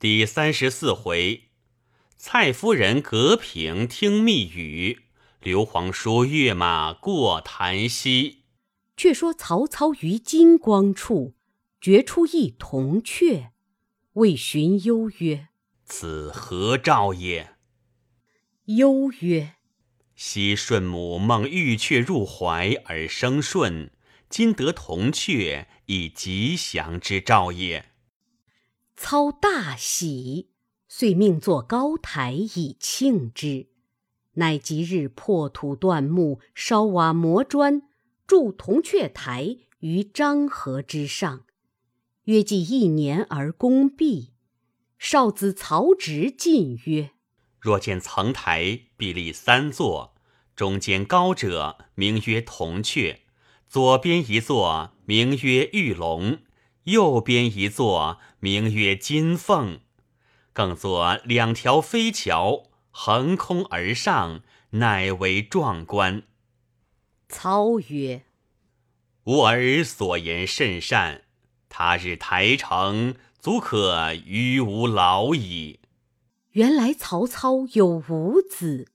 第三十四回，蔡夫人隔屏听密语，刘皇叔跃马过檀溪。却说曹操于金光处掘出一铜雀，谓荀攸曰：“此何兆也？”攸曰：“昔舜母梦玉雀入怀而生舜，今得铜雀，以吉祥之兆也。”操大喜，遂命作高台以庆之。乃即日破土断木，烧瓦磨砖，筑铜雀台于漳河之上。约计一年而功毕。少子曹植进曰：“若见层台，必立三座，中间高者名曰铜雀，左边一座名曰玉龙。”右边一座，名曰金凤，更作两条飞桥，横空而上，乃为壮观。操曰：“吾儿所言甚善，他日台城，足可与吾老矣。”原来曹操有五子，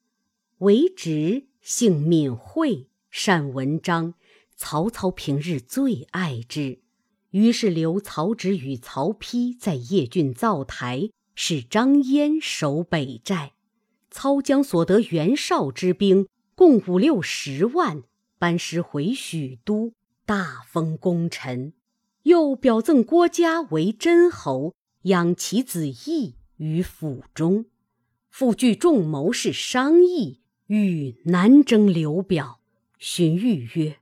为直，性敏慧，善文章。曹操平日最爱之。于是留曹植与曹丕在邺郡造台，使张燕守北寨。操将所得袁绍之兵共五六十万，班师回许都，大封功臣。又表赠郭嘉为真侯，养其子义于府中。复聚众谋士商议，欲南征刘表。荀彧曰：“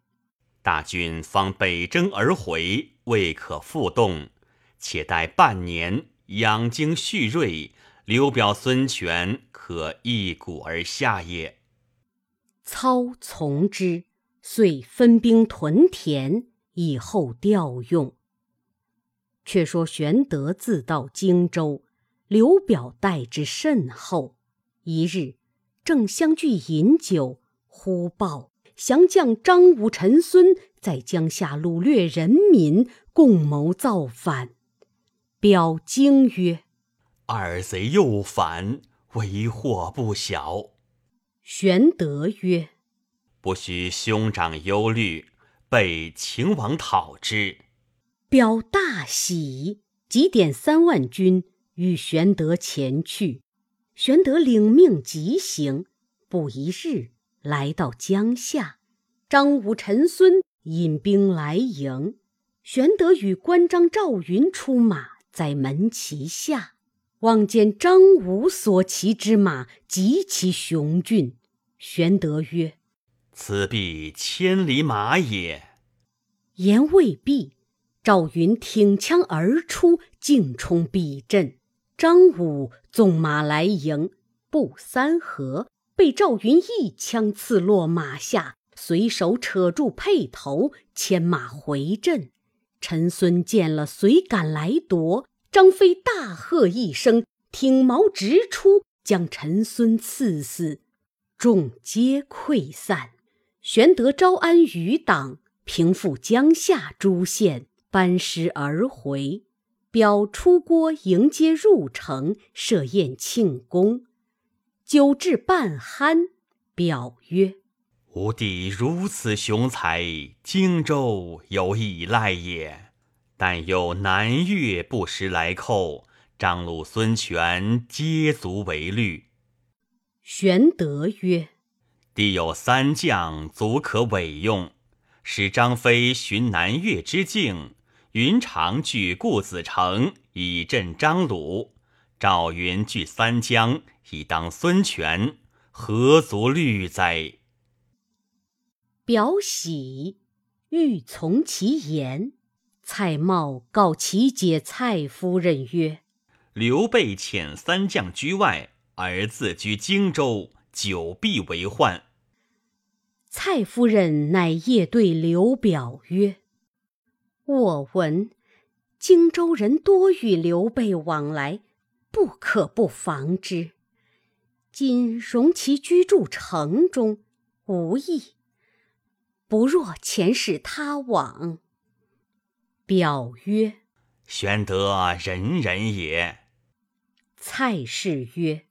大军方北征而回。”未可复动，且待半年，养精蓄锐，刘表、孙权可一鼓而下也。操从之，遂分兵屯田，以后调用。却说玄德自到荆州，刘表待之甚厚。一日，正相聚饮酒，忽报。降将张武、陈孙在江夏掳掠人民，共谋造反。表惊曰：“二贼又反，为祸不小。”玄德曰：“不须兄长忧虑，备秦王讨之。”表大喜，即点三万军与玄德前去。玄德领命急行，不一日。来到江夏，张武、陈孙引兵来迎。玄德与关张赵云出马，在门旗下，望见张武所骑之马极其雄峻。玄德曰：“此必千里马也。”言未毕，赵云挺枪而出，径冲彼阵。张武纵马来迎，不三合。被赵云一枪刺落马下，随手扯住辔头，牵马回阵。陈孙见了，遂赶来夺。张飞大喝一声，挺矛直出，将陈孙刺死。众皆溃散。玄德招安余党，平复江夏诸县，班师而回。表出郭迎接入城，设宴庆功。酒至半酣，表曰：“吾弟如此雄才，荆州有以赖也。但有南越不时来寇，张鲁、孙权皆足为虑。”玄德曰：“弟有三将，足可委用。使张飞寻南越之境，云长据固子城，以镇张鲁；赵云据三江。”以当孙权，何足虑哉？表喜，欲从其言。蔡瑁告其姐蔡夫人曰：“刘备遣三将居外，而自居荆州，久必为患。”蔡夫人乃夜对刘表曰：“我闻荆州人多与刘备往来，不可不防之。”今容其居住城中，无益。不若遣使他往。表曰：“玄德仁人也。”蔡氏曰：“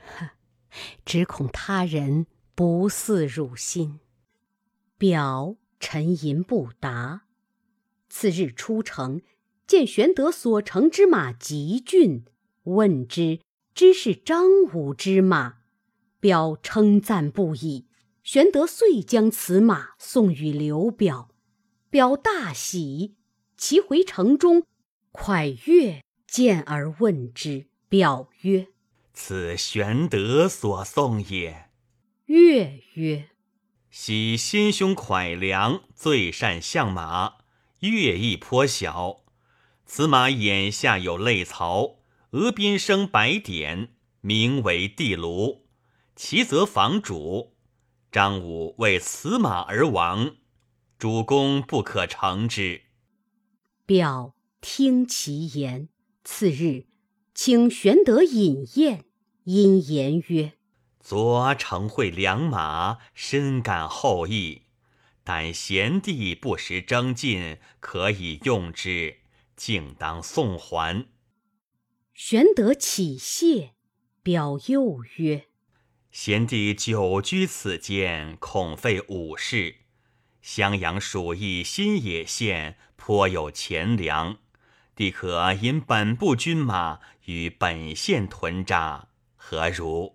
呵，只恐他人不似汝心。”表沉吟不答。次日出城，见玄德所乘之马极俊，问之，知是张武之马。表称赞不已。玄德遂将此马送与刘表，表大喜。骑回城中，蒯越见而问之，表曰：“此玄德所送也。”越曰：“喜心胸蒯良最善相马，乐亦颇小。此马眼下有泪槽，额边生白点，名为地卢。其则房主。”张武为此马而亡，主公不可成之。表听其言，次日请玄德饮宴，因言曰：“昨乘会良马，深感厚意，但贤弟不时征进，可以用之，竟当送还。”玄德起谢，表又曰。贤弟久居此间，恐费武事。襄阳属邑新野县，颇有钱粮，弟可引本部军马与本县屯扎，何如？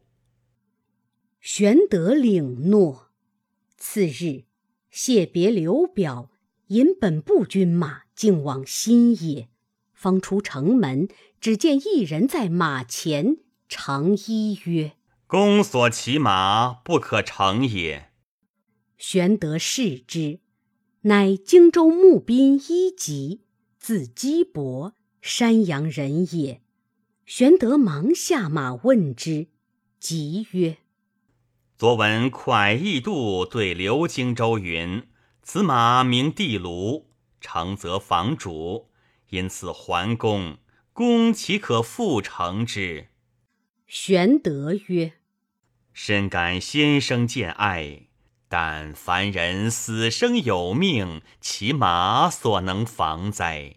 玄德领诺。次日，谢别刘表，引本部军马径往新野。方出城门，只见一人在马前，长揖曰。公所骑马不可乘也。玄德视之，乃荆州牧兵一级，字基伯，山阳人也。玄德忙下马问之，即曰：“昨闻蒯义度对刘荆州云：‘此马名地卢，乘则防主，因此还公。公岂可复乘之？’”玄德曰。深感先生见爱，但凡人死生有命，其马所能防哉？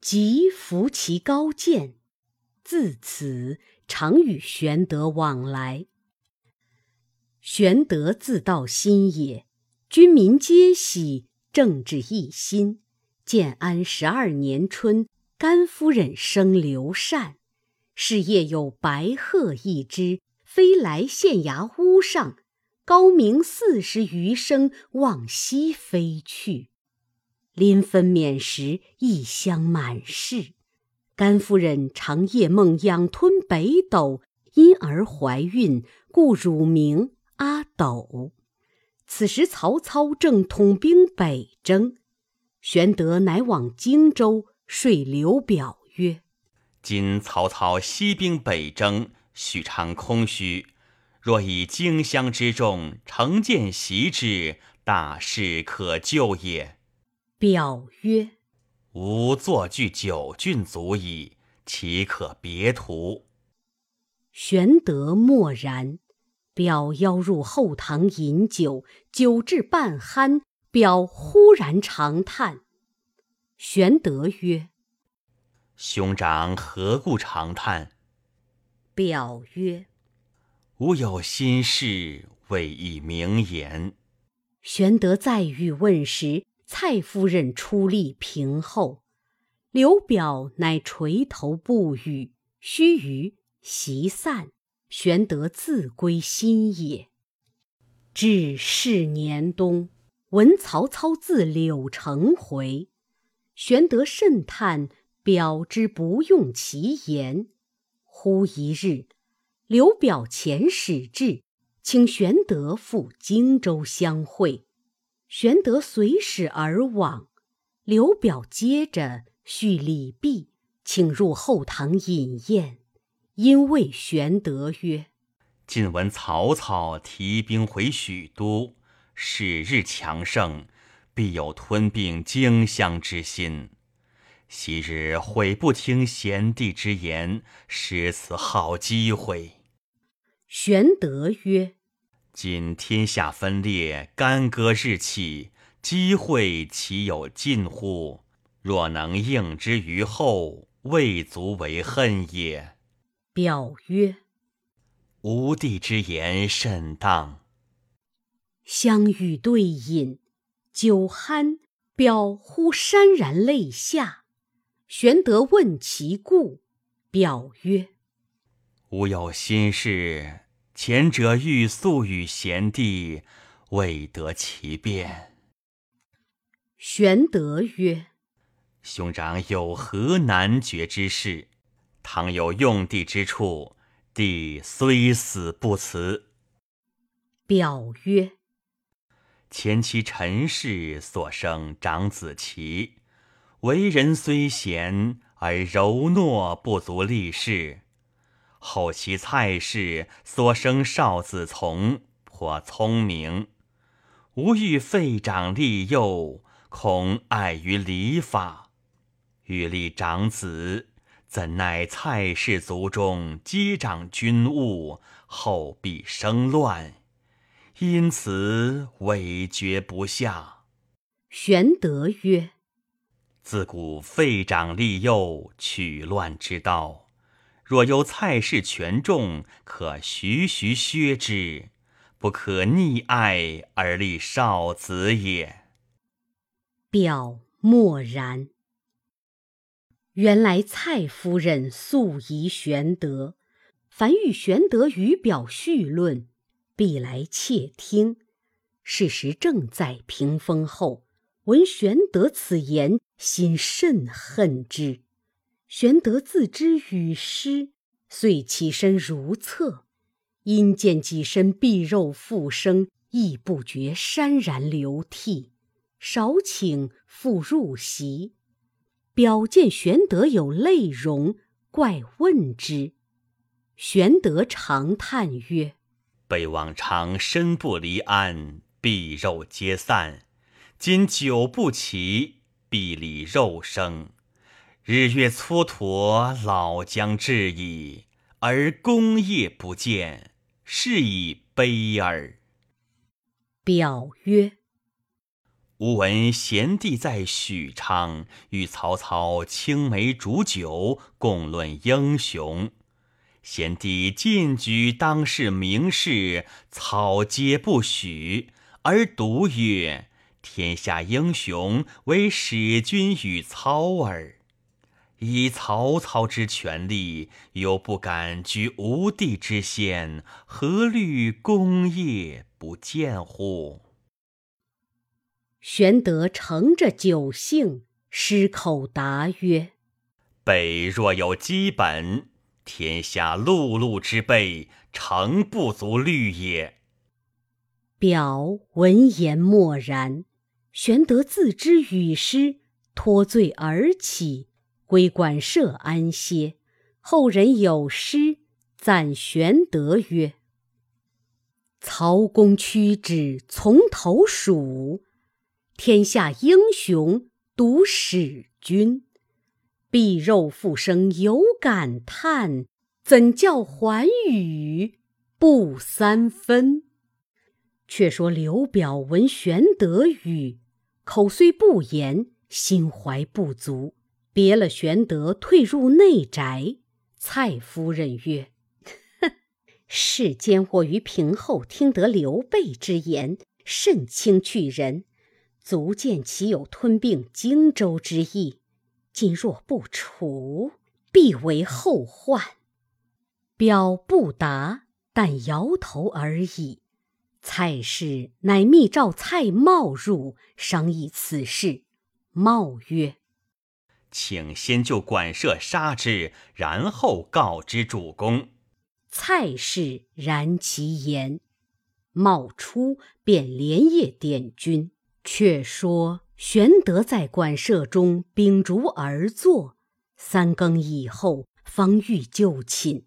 即扶其高见，自此常与玄德往来。玄德自到新野，军民皆喜，政治一心。建安十二年春，甘夫人生刘禅，是夜有白鹤一只。飞来县衙屋上，高鸣四十余声，往西飞去。临分娩时，异香满室。甘夫人常夜梦仰吞北斗，因而怀孕，故乳名阿斗。此时曹操正统兵北征，玄德乃往荆州，说刘表曰：“今曹操西兵北征。”许昌空虚，若以荆襄之众乘舰袭之，大事可救也。表曰：“吾坐据九郡足矣，岂可别图？”玄德默然。表邀入后堂饮酒，酒至半酣，表忽然长叹。玄德曰：“兄长何故长叹？”表曰：“吾有心事，未以明言。”玄德再欲问时，蔡夫人出力平后。刘表乃垂头不语。须臾，席散，玄德自归新野。至是年冬，闻曹操自柳城回，玄德甚叹表之不用其言。忽一日，刘表遣使至，请玄德赴荆州相会。玄德随使而往。刘表接着叙礼毕，请入后堂饮宴。因谓玄德曰：“近闻曹操提兵回许都，使日强盛，必有吞并荆襄之心。”昔日悔不听贤弟之言，失此好机会。玄德曰：“今天下分裂，干戈日起，机会岂有尽乎？若能应之于后，未足为恨也。”表曰：“吾弟之言甚当。”相与对饮，酒酣，表忽潸然泪下。玄德问其故，表曰：“吾有心事，前者欲速与贤弟，未得其便。”玄德曰：“兄长有何难决之事？倘有用地之处，弟虽死不辞。”表曰：前期陈氏所生长子齐，为人虽贤，而柔懦不足立事；后其蔡氏所生少子从，颇聪明。吾欲废长立幼，恐碍于礼法；欲立长子，怎奈蔡氏族中接掌军务，后必生乱。因此委决不下。玄德曰：“自古废长立幼，取乱之道。若有蔡氏权重，可徐徐削之，不可溺爱而立少子也。”表默然。原来蔡夫人素疑玄德，凡遇玄德与表叙论。必来窃听。事实正在屏风后，闻玄德此言，心甚恨之。玄德自知语失，遂起身如厕，因见己身臂肉复生，亦不觉潸然流涕，少顷复入席。表见玄德有泪容，怪问之。玄德长叹曰：北往常身不离鞍，臂肉皆散。今久不齐，必里肉生。日月蹉跎，老将至矣。而功业不见，是以悲耳。表曰：“吾闻贤弟在许昌，与曹操青梅煮酒，共论英雄。”贤弟进举当世名士，草皆不许，而独曰：“天下英雄，唯使君与操耳。”以曹操之权力，又不敢居吴地之先，何虑功业不见乎？玄德乘着酒兴，失口答曰：“北若有基本。”天下碌碌之辈，诚不足虑也。表闻言默然。玄德自知语失，脱罪而起，归馆舍安歇。后人有诗赞玄德曰：“曹公屈指从头数，天下英雄独使君。”臂肉复生有感叹，怎教还语不三分？却说刘表闻玄德语，口虽不言，心怀不足，别了玄德，退入内宅。蔡夫人曰：“哼，世间我于平后听得刘备之言，甚轻去人，足见其有吞并荆州之意。”今若不除，必为后患。表不答，但摇头而已。蔡氏乃密召蔡瑁入，商议此事。瑁曰：“请先就馆舍杀之，然后告知主公。”蔡氏然其言。瑁出，便连夜点军。却说。玄德在馆舍中秉烛而坐，三更以后方欲就寝，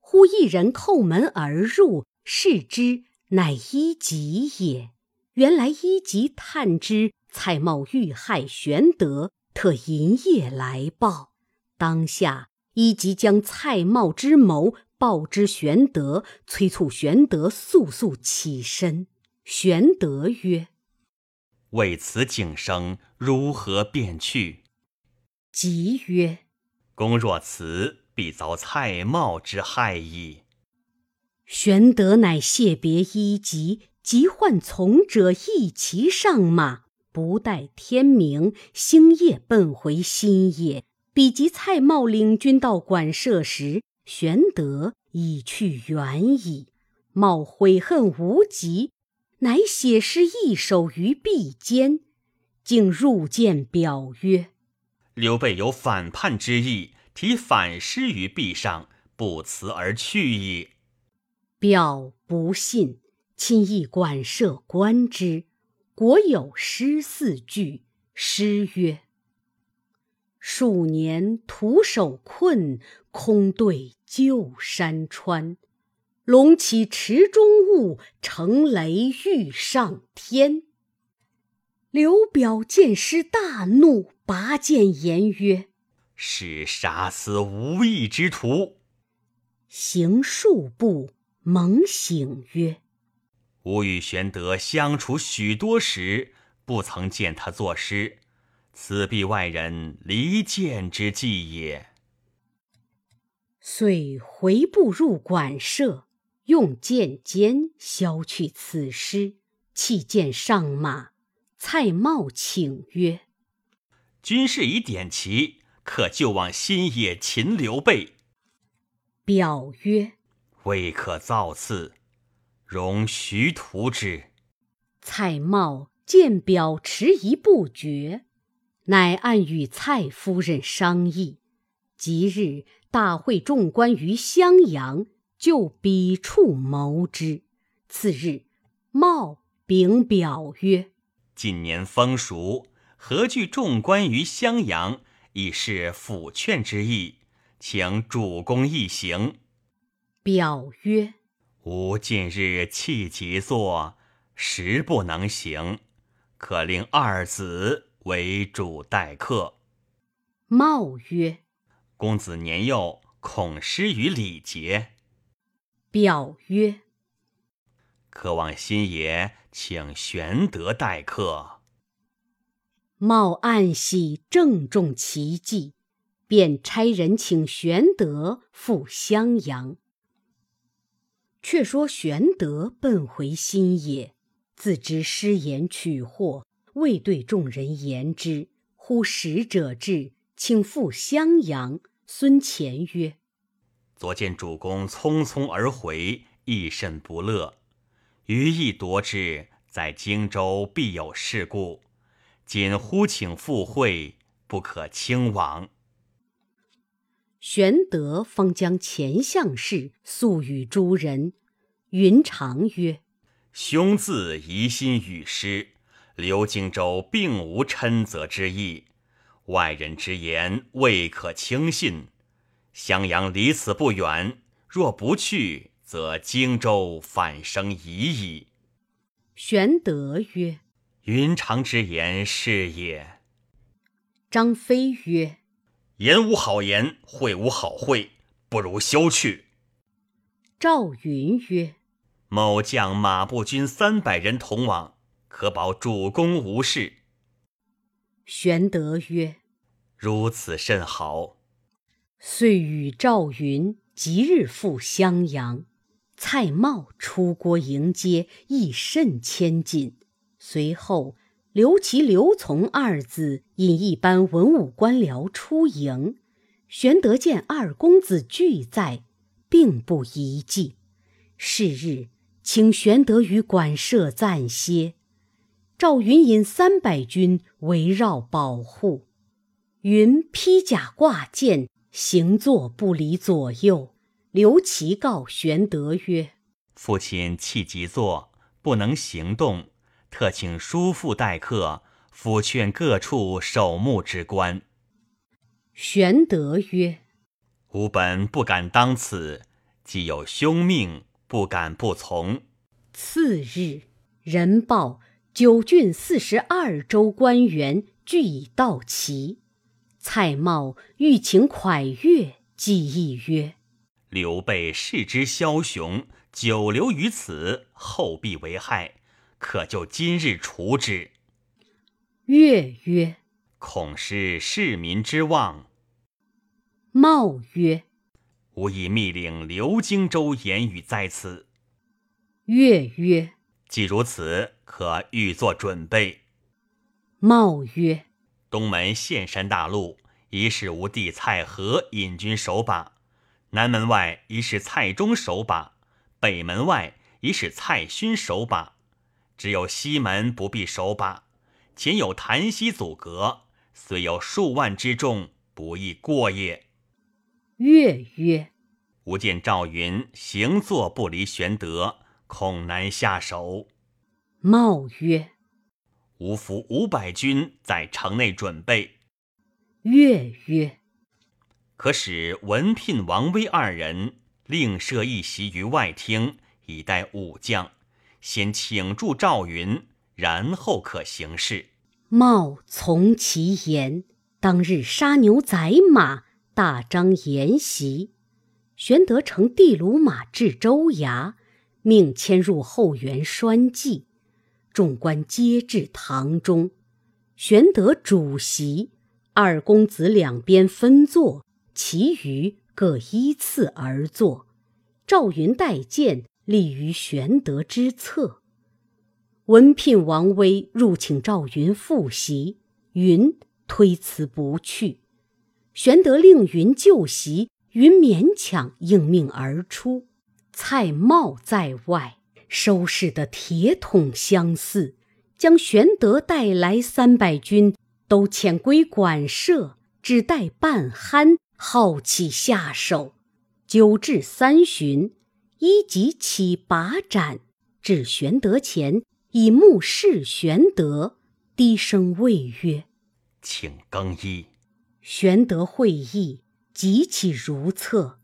忽一人叩门而入，视之，乃伊吉也。原来伊吉探知蔡瑁遇害玄德，特银夜来报。当下伊吉将蔡瑁之谋报之玄德，催促玄德速速起身。玄德曰。为此景生如何便去？即曰：“公若辞，必遭蔡瑁之害矣。”玄德乃谢别衣籍，即唤从者一齐上马，不待天明，星夜奔回新野。比及蔡瑁领军到馆舍时，玄德已去远矣。瑁悔恨无极，乃写诗一首于壁间，竟入见表曰：“刘备有反叛之意，题反诗于壁上，不辞而去矣。”表不信，亲诣馆舍观之，国有诗四句。诗曰：“数年徒手困，空对旧山川。龙起池中物，成雷欲上天。”刘表见师大怒，拔剑言曰：“是杀死无义之徒。”行数步。猛醒曰：“吾与玄德相处许多时，不曾见他作诗，此必外人离间之计也。”遂回步入馆舍，用剑尖削去此诗，弃剑上马。蔡瑁请曰：“军士已点齐，可就往新野擒刘备。”表曰。未可造次，容徐图之。蔡瑁见表迟疑不决，乃暗与蔡夫人商议。即日大会众官于襄阳，就彼处谋之。次日，瑁禀表曰：“近年风俗，何惧众官于襄阳？以示抚劝之意，请主公一行。”表曰：“吾近日气急坐，实不能行，可令二子为主待客。”茂曰：“公子年幼，恐失于礼节。”表曰：“可望新爷请玄德待客。”茂暗喜，正中其计，便差人请玄德赴襄阳。却说玄德奔回新野，自知失言取祸，未对众人言之。忽使者至，请赴襄阳。孙乾曰：“昨见主公匆匆而回，亦甚不乐。余亦夺之，在荆州必有事故，今忽请赴会，不可轻往。”玄德方将前项事诉与诸人，云长曰：“兄自疑心与师，刘荆州并无嗔责之意，外人之言未可轻信。襄阳离此不远，若不去，则荆州反生疑矣。”玄德曰：“云长之言是也。”张飞曰。言无好言，会无好会，不如休去。赵云曰：“某将马步军三百人同往，可保主公无事。”玄德曰：“如此甚好。”遂与赵云即日赴襄阳。蔡瑁出郭迎接，亦甚谦谨。随后。刘琦、刘琮二子引一班文武官僚出迎，玄德见二公子俱在，并不疑忌。是日，请玄德于馆舍暂歇。赵云引三百军围绕保护，云披甲挂剑，行坐不离左右。刘琦告玄德曰：“父亲气急坐，不能行动。”特请叔父待客，抚劝各处守墓之官。玄德曰：“吾本不敢当此，既有兄命，不敢不从。”次日，人报九郡四十二州官员俱已到齐。蔡瑁欲请蒯越，计议曰：“刘备视之枭雄，久留于此，后必为害。”可就今日除之。越曰：“恐失市民之望。”茂曰：“吾已密令刘荆州言语在此。”乐曰：“既如此，可预作准备。”茂曰：“东门岘山大路，已使吾弟蔡和引军守把；南门外已使蔡中守把；北门外已使蔡勋守把。只有西门不必守把，前有檀溪阻隔，虽有数万之众，不易过也。”乐曰：“吾见赵云行坐不离玄德。”恐难下手。茂曰：“吾伏五百军在城内准备。”乐曰：“可使文聘、王威二人另设一席于外厅，以待武将，先请住赵云，然后可行事。”茂从其言。当日杀牛宰马，大张筵席。玄德乘地卢马至州衙。命迁入后园栓祭，众官皆至堂中。玄德主席，二公子两边分坐，其余各依次而坐。赵云带剑立于玄德之侧。文聘、王威入请赵云复席，云推辞不去。玄德令云就席，云勉强应命而出。蔡瑁在外收拾的铁桶相似，将玄德带来三百军都遣归馆舍，只待半酣，好起下手。酒至三巡，一即起拔盏，至玄德前，以目视玄德，低声谓曰：“请更衣。”玄德会意，急起如厕，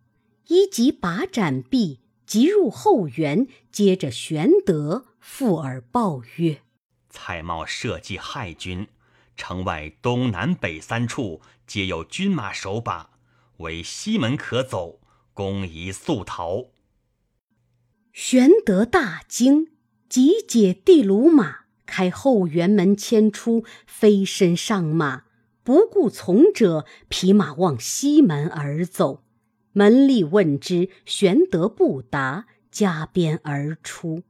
一即拔盏毕。即入后园，接着玄德附耳报曰：“蔡瑁设计害军，城外东南北三处皆有军马守把，唯西门可走，公宜速逃。”玄德大惊，急解地卢马，开后园门牵出，飞身上马，不顾从者，匹马望西门而走。门吏问之，玄德不答，加鞭而出。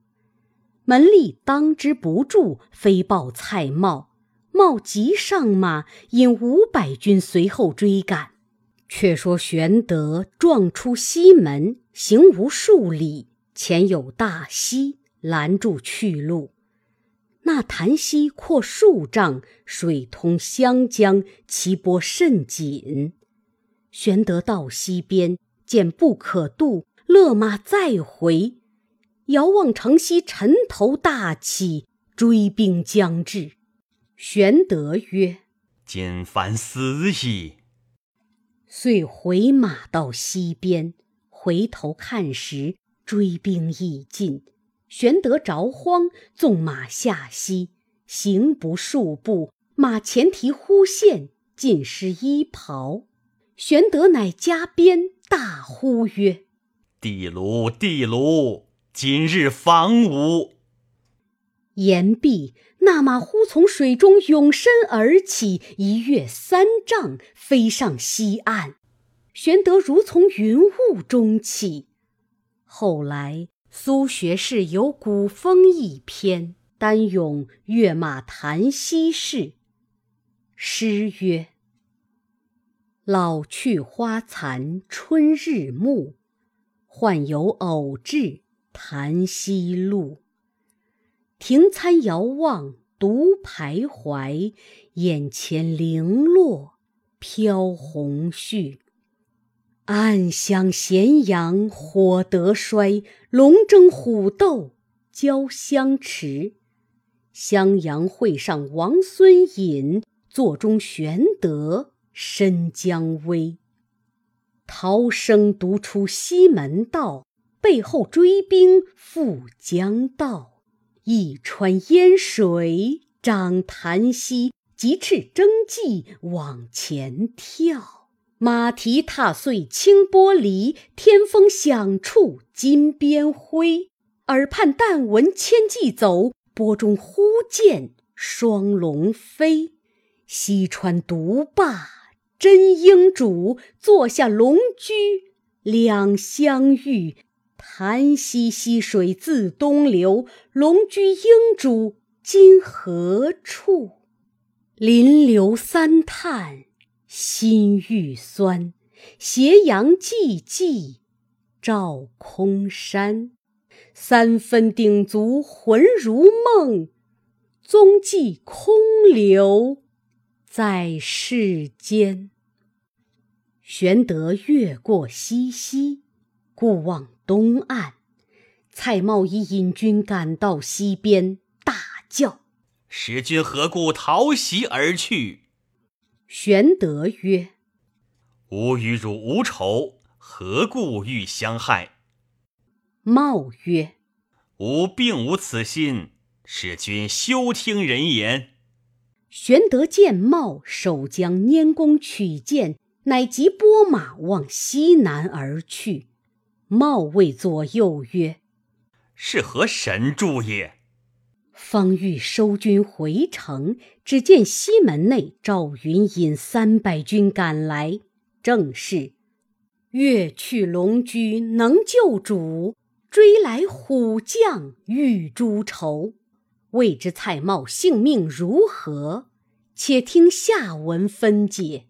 门吏当之不住，飞报蔡瑁。瑁急上马，引五百军随后追赶。却说玄德撞出西门，行无数里，前有大溪拦住去路。那潭溪阔数丈，水通湘江，其波甚紧。玄德到溪边，见不可渡，勒马再回。遥望城西尘头大起，追兵将至。玄德曰：“今凡死矣。”遂回马到溪边，回头看时，追兵已尽。玄德着慌，纵马下溪，行不数步，马前蹄忽现，尽失衣袍。玄德乃加鞭，大呼曰：“地卢，地卢，今日防吾！”言毕，那马忽从水中涌身而起，一跃三丈，飞上西岸。玄德如从云雾中起。后来苏学士有古风一篇，单咏跃马谈西事。诗曰：老去花残春日暮，换有偶至檀溪路。停餐遥望独徘徊，眼前零落飘红絮。暗香咸阳火得衰，龙争虎斗交相持。襄阳会上王孙隐，座中玄德。身将危，逃生独出西门道，背后追兵复将到。一川烟水涨潭溪，急赤征骑往前跳。马蹄踏碎清波离，天风响处金鞭挥。耳畔但闻千骑走，波中忽见双龙飞。西川独霸。真英主坐下龙居，两相遇，潭溪溪水自东流。龙居英主今何处？临流三叹心欲酸，斜阳寂寂照空山。三分鼎足魂如梦，踪迹空留在世间。玄德越过西溪，故望东岸。蔡瑁已引军赶到溪边，大叫：“使君何故逃袭而去？”玄德曰：“吾与汝无仇，何故欲相害？”茂曰：“吾并无此心，使君休听人言。”玄德见茂手将拈弓取箭，乃即拨马往西南而去。茂谓左右曰：“是何神助也？”方欲收军回城，只见西门内赵云引三百军赶来，正是：“越去龙驹能救主。”追来虎将欲诛仇，未知蔡瑁性命如何？且听下文分解。